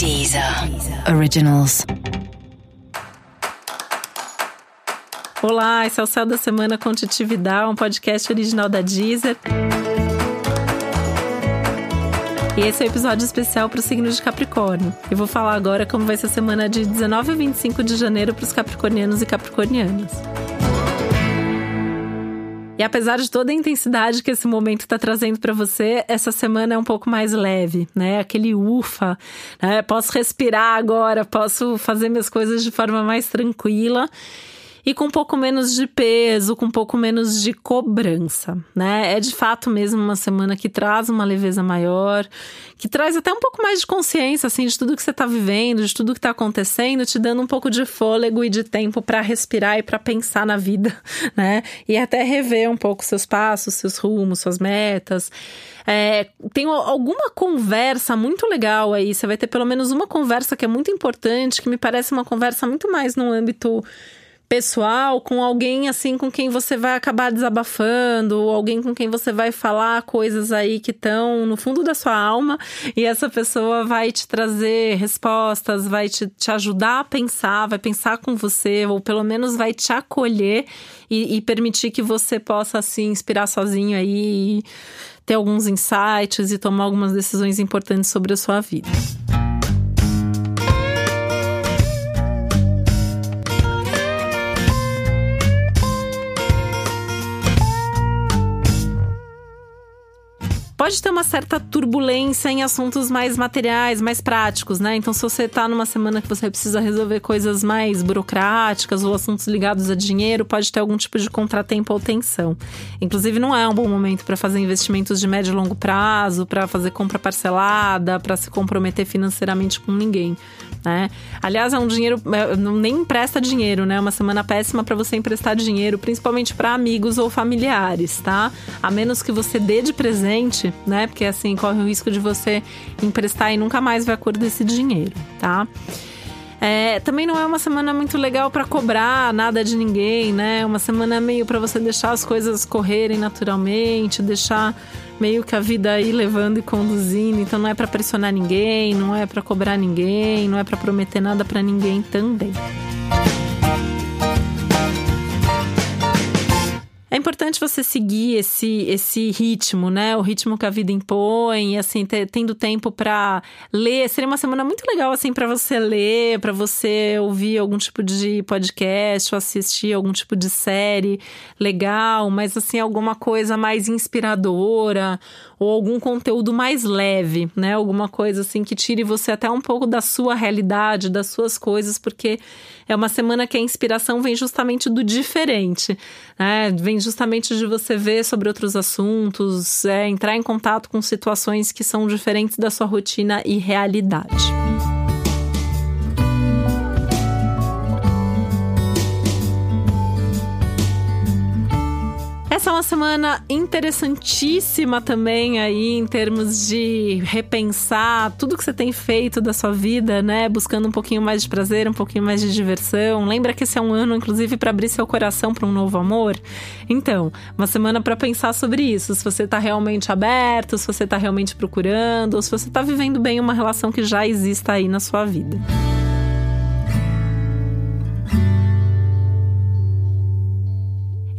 Deezer Originals. Olá, esse é o Céu da Semana com um podcast original da Deezer. E esse é o um episódio especial para o signo de Capricórnio. Eu vou falar agora como vai ser a semana de 19 a 25 de janeiro para os capricornianos e capricornianas. E apesar de toda a intensidade que esse momento está trazendo para você, essa semana é um pouco mais leve, né? Aquele ufa, né? Posso respirar agora, posso fazer minhas coisas de forma mais tranquila e com um pouco menos de peso, com um pouco menos de cobrança, né? É de fato mesmo uma semana que traz uma leveza maior, que traz até um pouco mais de consciência, assim, de tudo que você está vivendo, de tudo que está acontecendo, te dando um pouco de fôlego e de tempo para respirar e para pensar na vida, né? E até rever um pouco seus passos, seus rumos, suas metas. É, tem alguma conversa muito legal aí. Você vai ter pelo menos uma conversa que é muito importante, que me parece uma conversa muito mais no âmbito pessoal com alguém assim com quem você vai acabar desabafando, ou alguém com quem você vai falar coisas aí que estão no fundo da sua alma e essa pessoa vai te trazer respostas, vai te, te ajudar a pensar, vai pensar com você, ou pelo menos vai te acolher e, e permitir que você possa se assim, inspirar sozinho aí ter alguns insights e tomar algumas decisões importantes sobre a sua vida. Pode ter uma certa turbulência em assuntos mais materiais, mais práticos, né? Então, se você tá numa semana que você precisa resolver coisas mais burocráticas ou assuntos ligados a dinheiro, pode ter algum tipo de contratempo ou tensão. Inclusive, não é um bom momento para fazer investimentos de médio e longo prazo, para fazer compra parcelada, para se comprometer financeiramente com ninguém né? Aliás, é um dinheiro, é, nem empresta dinheiro, né? É uma semana péssima para você emprestar dinheiro, principalmente para amigos ou familiares, tá? A menos que você dê de presente, né? Porque assim corre o risco de você emprestar e nunca mais vai acordar esse dinheiro, tá? É, também não é uma semana muito legal para cobrar nada de ninguém, né? Uma semana meio para você deixar as coisas correrem naturalmente, deixar meio que a vida aí levando e conduzindo. Então não é para pressionar ninguém, não é para cobrar ninguém, não é para prometer nada para ninguém também. Importante você seguir esse, esse ritmo, né? O ritmo que a vida impõe, assim, tendo tempo para ler. Seria uma semana muito legal, assim, para você ler, para você ouvir algum tipo de podcast ou assistir algum tipo de série legal, mas, assim, alguma coisa mais inspiradora ou algum conteúdo mais leve, né? Alguma coisa, assim, que tire você até um pouco da sua realidade, das suas coisas, porque é uma semana que a inspiração vem justamente do diferente, né? Vem justamente de você ver sobre outros assuntos, é, entrar em contato com situações que são diferentes da sua rotina e realidade. Essa é uma semana interessantíssima também aí em termos de repensar tudo que você tem feito da sua vida, né? Buscando um pouquinho mais de prazer, um pouquinho mais de diversão. Lembra que esse é um ano, inclusive, para abrir seu coração para um novo amor? Então, uma semana para pensar sobre isso. Se você tá realmente aberto, se você tá realmente procurando, ou se você tá vivendo bem uma relação que já exista aí na sua vida.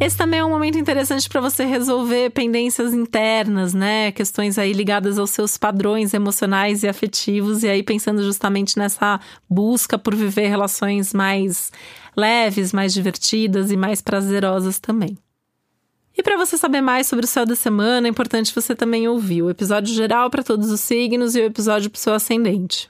Esse também é um momento interessante para você resolver pendências internas, né? Questões aí ligadas aos seus padrões emocionais e afetivos, e aí pensando justamente nessa busca por viver relações mais leves, mais divertidas e mais prazerosas também. E para você saber mais sobre o céu da semana, é importante você também ouvir o episódio geral para todos os signos e o episódio para o seu ascendente.